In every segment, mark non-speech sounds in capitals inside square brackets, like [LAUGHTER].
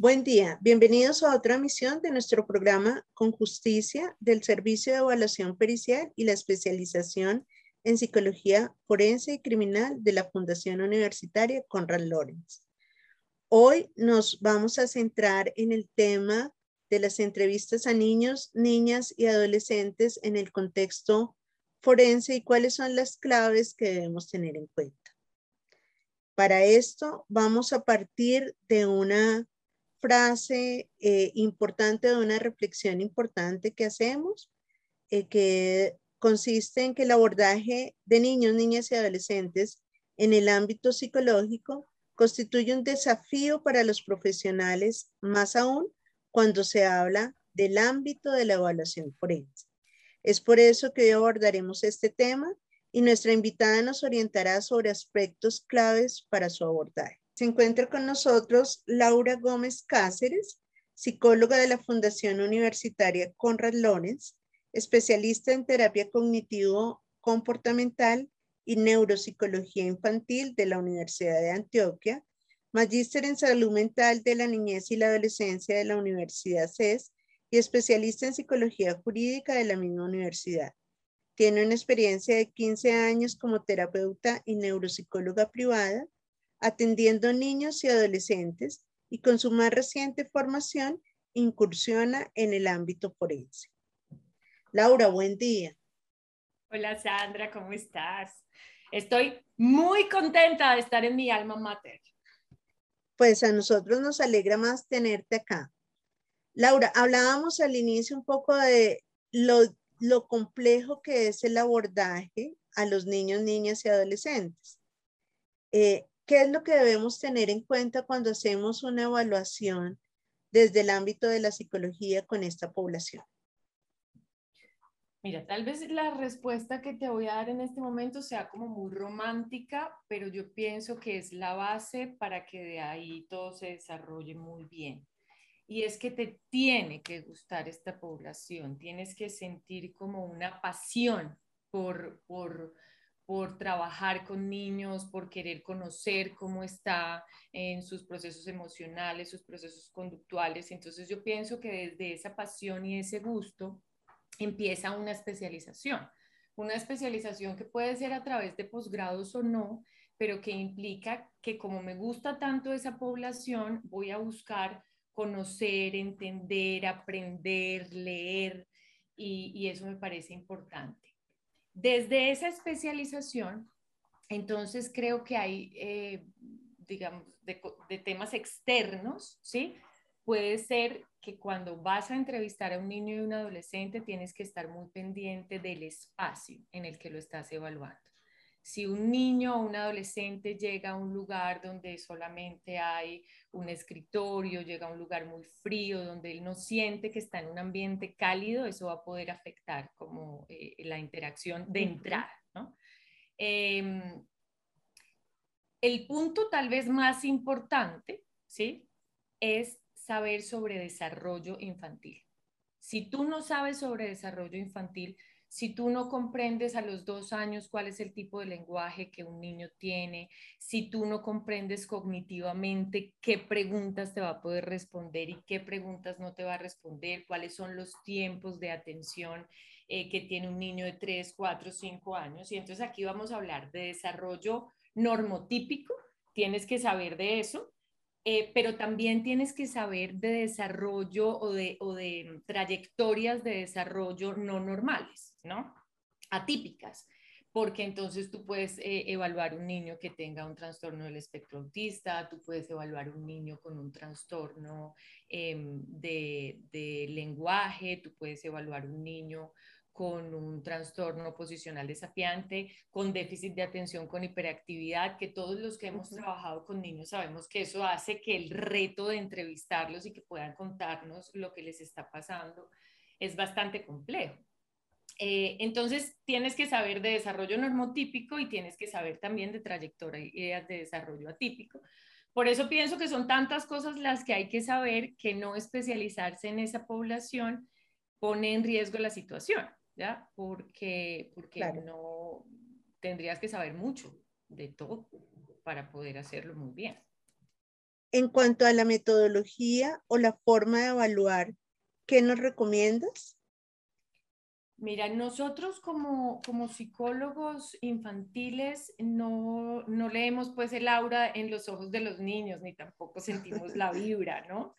Buen día, bienvenidos a otra emisión de nuestro programa Con Justicia del Servicio de Evaluación Pericial y la Especialización en Psicología Forense y Criminal de la Fundación Universitaria Conrad Lorenz. Hoy nos vamos a centrar en el tema de las entrevistas a niños, niñas y adolescentes en el contexto forense y cuáles son las claves que debemos tener en cuenta. Para esto vamos a partir de una frase eh, importante, de una reflexión importante que hacemos, eh, que consiste en que el abordaje de niños, niñas y adolescentes en el ámbito psicológico constituye un desafío para los profesionales, más aún cuando se habla del ámbito de la evaluación forense. Es por eso que hoy abordaremos este tema y nuestra invitada nos orientará sobre aspectos claves para su abordaje. Se encuentra con nosotros Laura Gómez Cáceres, psicóloga de la Fundación Universitaria Conrad Lorenz, especialista en terapia cognitivo-comportamental y neuropsicología infantil de la Universidad de Antioquia, magíster en salud mental de la niñez y la adolescencia de la Universidad CES y especialista en psicología jurídica de la misma universidad. Tiene una experiencia de 15 años como terapeuta y neuropsicóloga privada atendiendo niños y adolescentes y con su más reciente formación incursiona en el ámbito forense. Laura, buen día. Hola Sandra, ¿cómo estás? Estoy muy contenta de estar en mi alma mater. Pues a nosotros nos alegra más tenerte acá. Laura, hablábamos al inicio un poco de lo, lo complejo que es el abordaje a los niños, niñas y adolescentes. Eh, ¿Qué es lo que debemos tener en cuenta cuando hacemos una evaluación desde el ámbito de la psicología con esta población? Mira, tal vez la respuesta que te voy a dar en este momento sea como muy romántica, pero yo pienso que es la base para que de ahí todo se desarrolle muy bien. Y es que te tiene que gustar esta población, tienes que sentir como una pasión por, por, por trabajar con niños, por querer conocer cómo está en sus procesos emocionales, sus procesos conductuales. Entonces yo pienso que desde esa pasión y ese gusto empieza una especialización. Una especialización que puede ser a través de posgrados o no, pero que implica que como me gusta tanto esa población, voy a buscar conocer, entender, aprender, leer, y, y eso me parece importante. Desde esa especialización, entonces creo que hay, eh, digamos, de, temas externos, ¿sí? Puede ser que cuando vas a entrevistar a un niño y un adolescente tienes que estar muy pendiente del espacio en el que lo estás evaluando. Si un niño o un adolescente llega a un lugar donde solamente hay un escritorio, llega a un lugar muy frío, donde él no siente que está en un ambiente cálido, eso va a poder afectar como eh, la interacción de entrada. Em, el punto tal vez más importante, ¿sí? Es saber sobre desarrollo infantil. Si tú no sabes sobre desarrollo infantil, si tú no comprendes a los dos años cuál es el tipo de lenguaje que un niño tiene, si tú no comprendes cognitivamente qué preguntas te va a poder responder y qué preguntas no te va a responder, cuáles son los tiempos de atención eh, que tiene un niño de 3, 4, 5 años. Y entonces aquí vamos a hablar de desarrollo normotípico, tienes que saber de eso, eh, pero también tienes que saber de desarrollo o de, o de trayectorias de desarrollo no normales, ¿no? Atípicas porque entonces tú puedes eh, evaluar un niño que tenga un trastorno del espectro autista, tú puedes evaluar un niño con un trastorno em, de, de, lenguaje, tú puedes evaluar un niño con un trastorno posicional desafiante, con déficit de atención, con hiperactividad, que todos los que hemos trabajado con niños sabemos que eso hace que el reto de entrevistarlos y que puedan contarnos lo que les está pasando es bastante complejo. Eh, entonces, tienes que saber de desarrollo normotípico y tienes que saber también de trayectorias de desarrollo atípico. Por eso pienso que son tantas cosas las que hay que saber que no especializarse en esa población pone en riesgo la situación. ¿ya? Porque, porque no tendrías que saber mucho de todo para poder hacerlo muy bien. En cuanto a la metodología o la forma de evaluar, ¿qué nos recomiendas? Mira, nosotros como, como psicólogos infantiles no, no, leemos pues el aura en los ojos de los niños, ni tampoco sentimos la [LAUGHS] vibra, ¿no?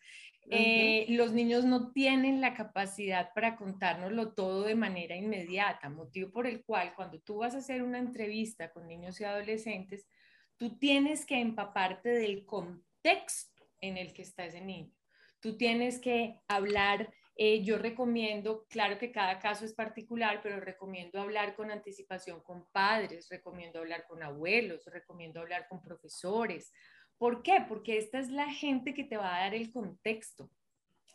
Eh, los niños no tienen la capacidad para contárnoslo todo de manera inmediata, motivo por el cual cuando tú vas a hacer una entrevista con niños y adolescentes, tú tienes que empaparte del contexto en el que está ese niño. Tú tienes que hablar eh, yo recomiendo, claro que cada caso es particular, pero recomiendo hablar con anticipación con padres, recomiendo hablar con abuelos, recomiendo hablar con profesores. ¿Por qué? Porque esta es la gente que te va a dar el contexto,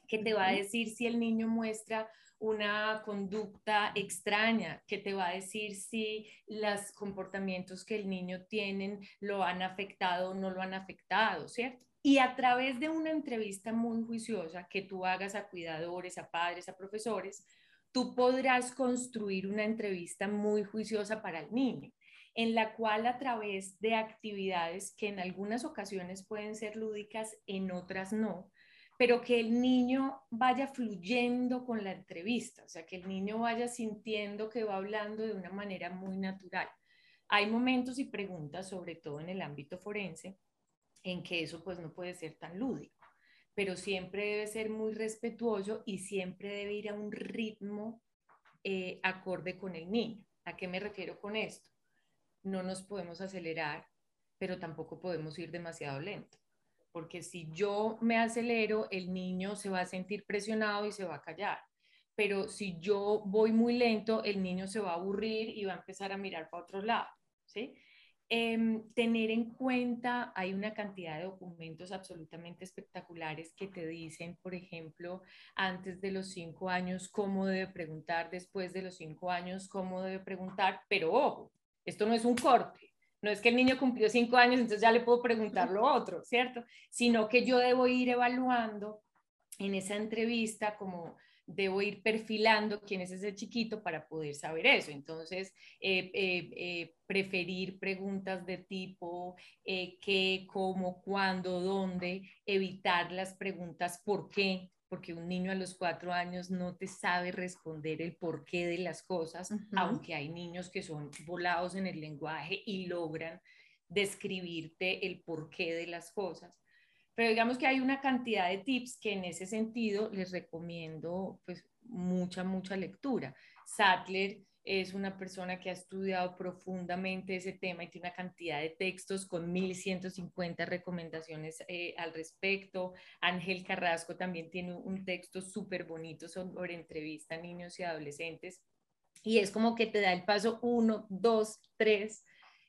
que te va a decir si el niño muestra una conducta extraña, que te va a decir si los comportamientos que el niño tiene lo han afectado o no lo han afectado, ¿cierto? Y a través de una entrevista muy juiciosa que tú hagas a cuidadores, a padres, a profesores, tú podrás construir una entrevista muy juiciosa para el niño, en la cual a través de actividades que en algunas ocasiones pueden ser lúdicas, en otras no, pero que el niño vaya fluyendo con la entrevista, o sea, que el niño vaya sintiendo que va hablando de una manera muy natural. Hay momentos y preguntas, sobre todo en el ámbito forense, en que eso pues no puede ser tan lúdico, pero siempre debe ser muy respetuoso y siempre debe ir a un ritmo eh, acorde con el niño. ¿A qué me refiero con esto? No nos podemos acelerar, pero tampoco podemos ir demasiado lento, porque si yo me acelero, el niño se va a sentir presionado y se va a callar. Pero si yo voy muy lento, el niño se va a aburrir y va a empezar a mirar para otro lado, ¿sí? Em, tener en cuenta, hay una cantidad de documentos absolutamente espectaculares que te dicen, por ejemplo, antes de los cinco años, cómo debe preguntar, después de los cinco años, cómo debe preguntar, pero ojo, esto no es un corte. No es que el niño cumplió cinco años, entonces ya le puedo preguntar lo otro, ¿cierto? Sino que yo debo ir evaluando en esa entrevista como debo ir perfilando quién es ese chiquito para poder saber eso. Entonces, eh, eh, eh, preferir preguntas de tipo qué, cómo, cuándo, dónde, evitar las preguntas por qué, porque un niño a los cuatro años no te sabe responder el porqué de las cosas, aunque hay niños que son volados en el lenguaje y logran describirte el porqué de las cosas. Pero digamos que hay una cantidad de tips que en ese sentido les recomiendo pues mucha, mucha lectura. Sattler es una persona que ha estudiado profundamente ese tema y tiene una cantidad de textos con 1150 recomendaciones eh, al respecto. Ángel Carrasco también tiene un texto súper bonito sobre entrevista a niños y adolescentes. Y es como que te da el paso uno, dos, tres,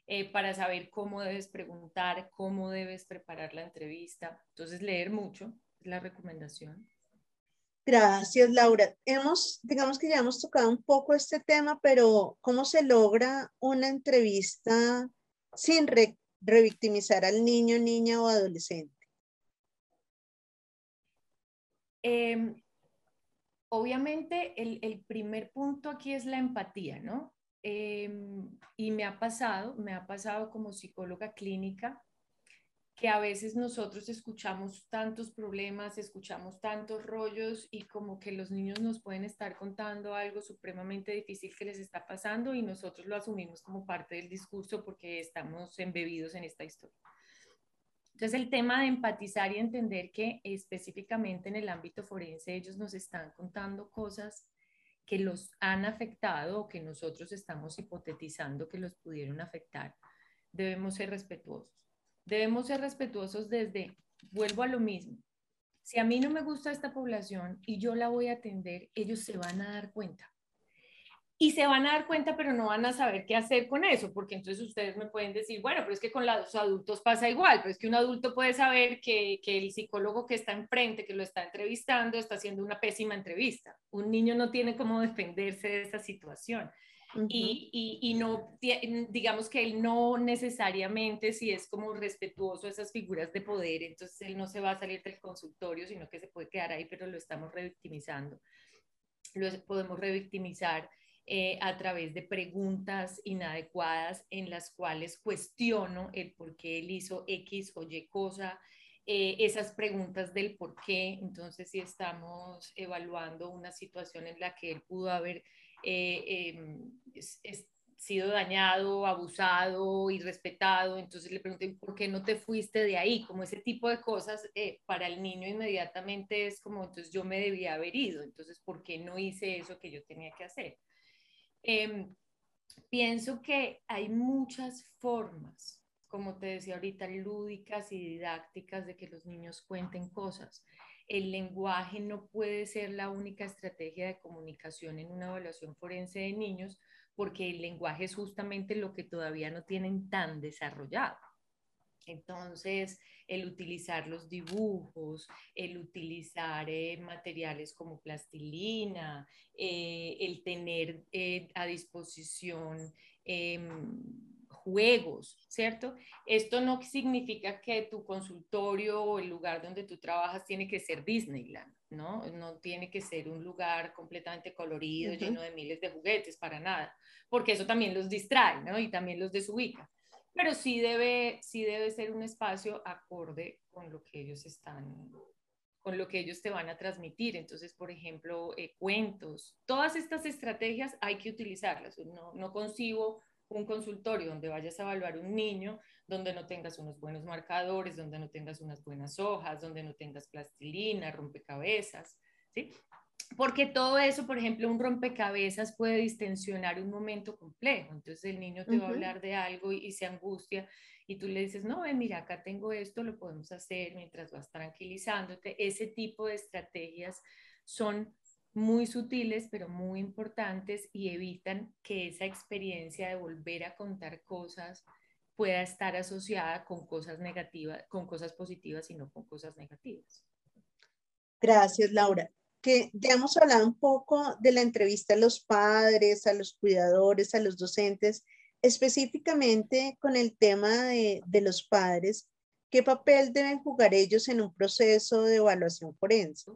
eh, para saber cómo debes preguntar, cómo debes preparar la entrevista. Entonces, leer mucho es la recomendación. Gracias, Laura. Hemos, digamos que ya hemos tocado un poco este tema, pero ¿cómo se logra una entrevista sin revictimizar al niño, niña o adolescente? Em, obviamente, el, el, primer punto aquí es la empatía, ¿no? Em, y me ha pasado, me ha pasado como psicóloga clínica, que a veces nosotros escuchamos tantos problemas, escuchamos tantos rollos y como que los niños nos pueden estar contando algo supremamente difícil que les está pasando y nosotros lo asumimos como parte del discurso porque estamos embebidos en esta historia. Entonces el tema de empatizar y entender que específicamente en el ámbito forense ellos nos están contando cosas que los han afectado o que nosotros estamos hipotetizando que los pudieron afectar, debemos ser respetuosos. Debemos ser respetuosos desde, vuelvo a lo mismo, si a mí no me gusta esta población y yo la voy a atender, ellos se van a dar cuenta y se van a dar cuenta, pero no van a saber qué hacer con eso, porque entonces ustedes me pueden decir, bueno, pero es que con los adultos pasa igual, pero es que un adulto puede saber que, que, el psicólogo que está enfrente, que lo está entrevistando, está haciendo una pésima entrevista. Un niño no tiene cómo defenderse de esa situación. y, y, y, no, digamos que él no necesariamente, si es como respetuoso a esas figuras de poder, entonces él no se va a salir del consultorio, sino que se puede quedar ahí, pero lo estamos revictimizando. Lo podemos revictimizar eh, a través de preguntas inadecuadas en las cuales cuestiono el por qué él hizo X o Y cosa. eh, esas preguntas del por qué. Entonces, si estamos evaluando una situación en la que él pudo haber eh, em, sido dañado, abusado, irrespetado, entonces le pregunté, ¿por qué no te fuiste de ahí? Como ese tipo de cosas eh, para el niño inmediatamente es como, entonces yo me debía haber ido, entonces, ¿por qué no hice eso que yo tenía que hacer? Em, pienso que hay muchas formas como te decía ahorita, lúdicas y didácticas de que los niños cuenten cosas. El lenguaje no puede ser la única estrategia de comunicación en una evaluación forense de niños, porque el lenguaje es justamente lo que todavía no tienen tan desarrollado. Entonces, el utilizar los dibujos, el utilizar eh, materiales como plastilina, eh, el tener eh, a disposición em, juegos, ¿cierto? Esto no significa que tu consultorio o el lugar donde tú trabajas tiene que ser Disneyland, ¿no? No tiene que ser un lugar completamente colorido, lleno de miles de juguetes, para nada, porque eso también los distrae, ¿no? Y también los desubica. Pero sí debe, sí debe ser un espacio acorde con lo que ellos están con lo que ellos te van a transmitir. Entonces, por ejemplo, eh, cuentos, todas estas estrategias hay que utilizarlas. No, no concibo un consultorio donde vayas a evaluar un niño, donde no tengas unos buenos marcadores, donde no tengas unas buenas hojas, donde no tengas plastilina, rompecabezas, ¿sí? Porque todo eso, por ejemplo, un rompecabezas puede distensionar un momento complejo. Entonces el niño te va a hablar de algo y, se angustia y tú le dices, no, mira, acá tengo esto, lo podemos hacer mientras vas tranquilizándote. Ese tipo de estrategias son muy sutiles, pero muy importantes y evitan que esa experiencia de volver a contar cosas pueda estar asociada con cosas negativas, con cosas positivas y no con cosas negativas. Gracias, Laura. Ya hemos hablado un poco de la entrevista a los padres, a los cuidadores, a los docentes, específicamente con el tema de, de los padres. ¿Qué papel deben jugar ellos en un proceso de evaluación forense?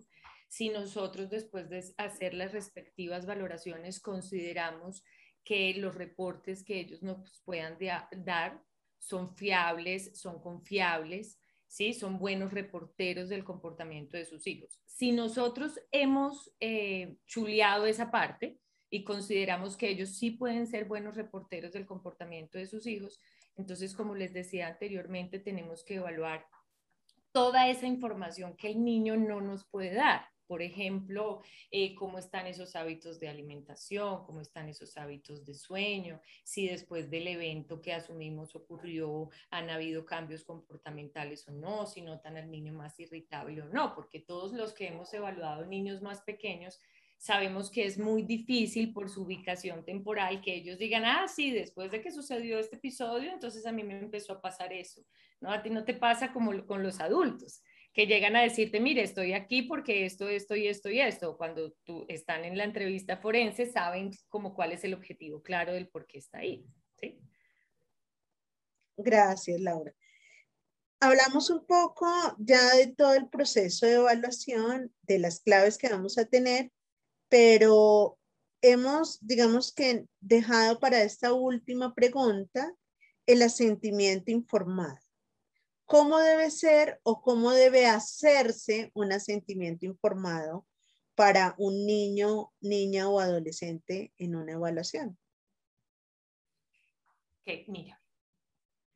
si nosotros después de hacer las respectivas valoraciones consideramos que los reportes que ellos nos puedan dar son fiables, son confiables, ¿sí? son buenos reporteros del comportamiento de sus hijos. Si nosotros hemos eh, chuleado esa parte y consideramos que ellos sí pueden ser buenos reporteros del comportamiento de sus hijos, entonces, como les decía anteriormente, tenemos que evaluar toda esa información que el niño no nos puede dar por ejemplo, eh, cómo están esos hábitos de alimentación, cómo están esos hábitos de sueño, si después del evento que asumimos ocurrió, han habido cambios comportamentales o no, si notan al niño más irritable o no, porque todos los que hemos evaluado niños más pequeños, sabemos que es muy difícil por su ubicación temporal que ellos digan, ah, sí, después de que sucedió este episodio, entonces a mí me empezó a pasar eso. ¿No? A ti no te pasa como con los adultos que llegan a decirte, mire, estoy aquí porque esto, esto y esto y esto. Cuando tú están en la entrevista forense, saben como cuál es el objetivo claro del por qué está ahí. ¿sí? Gracias, Laura. Hablamos un poco ya de todo el proceso de evaluación, de las claves que vamos a tener, pero hemos, digamos que, dejado para esta última pregunta el asentimiento informado cómo debe ser o cómo debe hacerse un asentimiento informado para un niño, niña o adolescente en una evaluación. Ok, mira.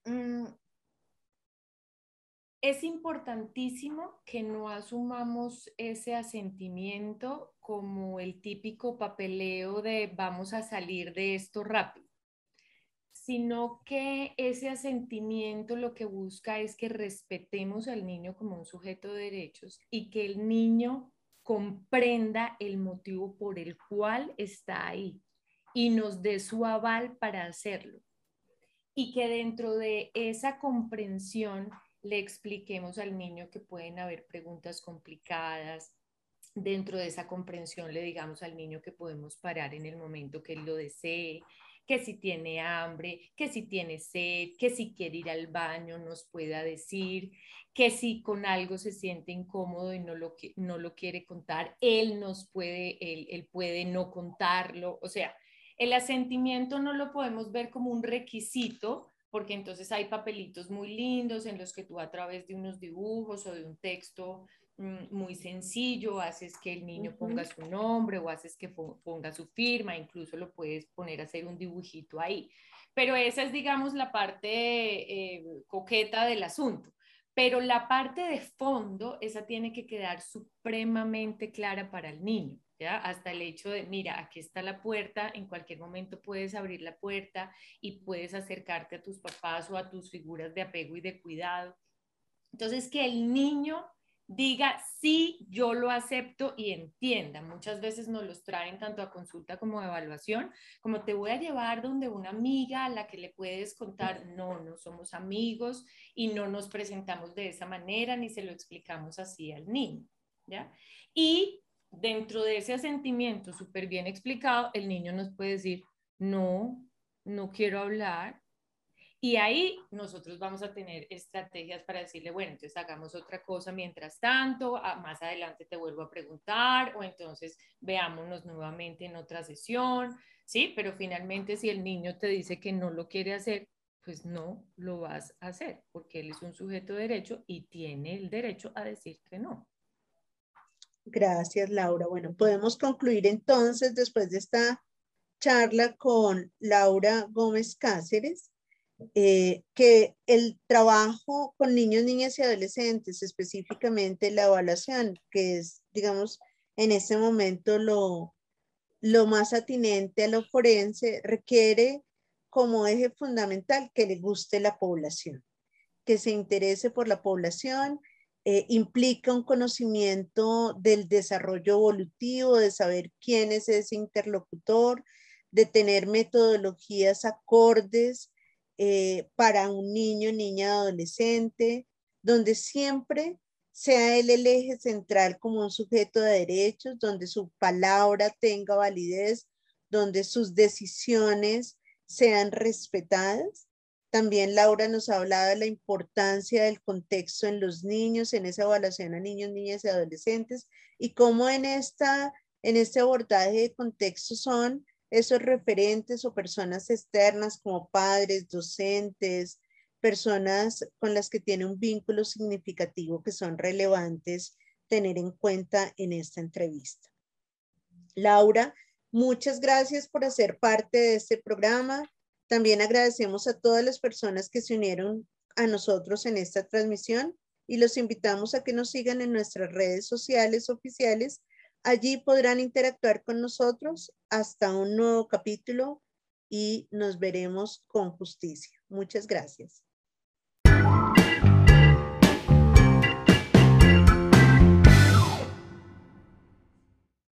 Mm, es importantísimo que no asumamos ese asentimiento como el típico papeleo de vamos a salir de esto rápido sino que ese asentimiento lo que busca es que respetemos al niño como un sujeto de derechos y que el niño comprenda el motivo por el cual está ahí y nos dé su aval para hacerlo. Y que dentro de esa comprensión le expliquemos al niño que pueden haber preguntas complicadas. Dentro de esa comprensión le digamos al niño que podemos parar en el momento que él lo desee, que si tiene hambre, que si tiene sed, que si quiere ir al baño nos pueda decir, que si con algo se siente incómodo y no lo, no lo quiere contar, él nos puede, él, él puede no contarlo. O sea, el asentimiento no lo podemos ver como un requisito porque entonces hay papelitos muy lindos en los que tú a través de unos dibujos o de un texto muy sencillo haces que el niño ponga su nombre o haces que ponga su firma, incluso lo puedes poner a hacer un dibujito ahí. Pero esa es, digamos, la parte eh, coqueta del asunto. Pero la parte de fondo, esa tiene que quedar supremamente clara para el niño. ¿Ya? Hasta el hecho de, mira, aquí está la puerta, en cualquier momento puedes abrir la puerta y puedes acercarte a tus papás o a tus figuras de apego y de cuidado. Entonces, que el niño diga, sí, yo lo acepto y entienda. Muchas veces nos los traen tanto a consulta como a evaluación, como te voy a llevar donde una amiga a la que le puedes contar, no, no somos amigos y no nos presentamos de esa manera ni se lo explicamos así al niño, ¿ya? Y dentro de ese sentimiento súper bien explicado, el niño nos puede decir, no, no quiero hablar, y ahí nosotros vamos a tener estrategias para decirle, bueno, entonces hagamos otra cosa mientras tanto, más adelante te vuelvo a preguntar o entonces veámonos nuevamente en otra sesión, ¿sí? Pero finalmente si el niño te dice que no lo quiere hacer, pues no lo vas a hacer porque él es un sujeto de derecho y tiene el derecho a decir que no. Gracias, Laura. Bueno, podemos concluir entonces después de esta charla con Laura Gómez Cáceres eh, que el trabajo con niños, niñas y adolescentes, específicamente la evaluación, que es, digamos, en este momento lo, lo más atinente a lo forense, requiere como eje fundamental que le guste la población, que se interese por la población, eh, implica un conocimiento del desarrollo evolutivo, de saber quién es ese interlocutor, de tener metodologías acordes eh, para un niño, niña, adolescente, donde siempre sea él el eje central como un sujeto de derechos, donde su palabra tenga validez, donde sus decisiones sean respetadas. También Laura nos ha hablado de la importancia del contexto en los niños, en esa evaluación a niños, niñas y adolescentes, y cómo en, esta, en este abordaje de contexto son esos referentes o personas externas como padres, docentes, personas con las que tiene un vínculo significativo que son relevantes tener en cuenta en esta entrevista. Laura, muchas gracias por hacer parte de este programa. También agradecemos a todas las personas que se unieron a nosotros en esta transmisión y los invitamos a que nos sigan en nuestras redes sociales oficiales Allí podrán interactuar con nosotros hasta un nuevo capítulo y nos veremos con justicia. Muchas gracias.